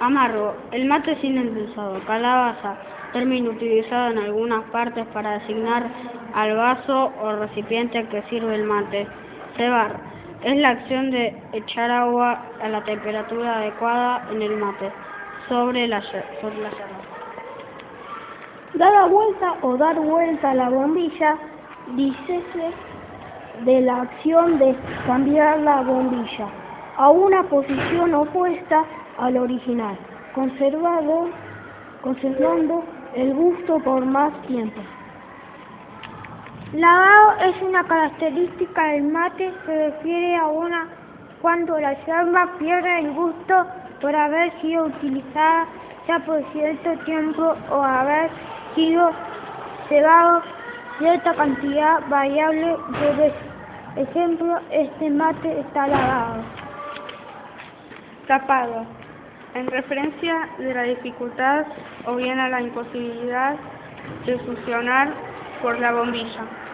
Amargo. El mate sin endulzado. Calabaza. Término utilizado en algunas partes para designar al vaso o recipiente que sirve el mate. Cebar. Es la acción de echar agua a la temperatura adecuada en el mate sobre la, sobre yerba. Dar la vuelta o dar vuelta a la bombilla, dícese de la acción de cambiar la bombilla a una posición opuesta a la original, conservado, conservando el gusto por más tiempo. Lavado es una característica del mate, se refiere a una cuando la yerba pierde el gusto por haber sido utilizada ya por cierto tiempo o haber sido cebado cierta cantidad variable de veces. Ejemplo, este mate está lavado. Tapado. En referencia de la dificultad o bien a la imposibilidad de funcionar por la bombilla.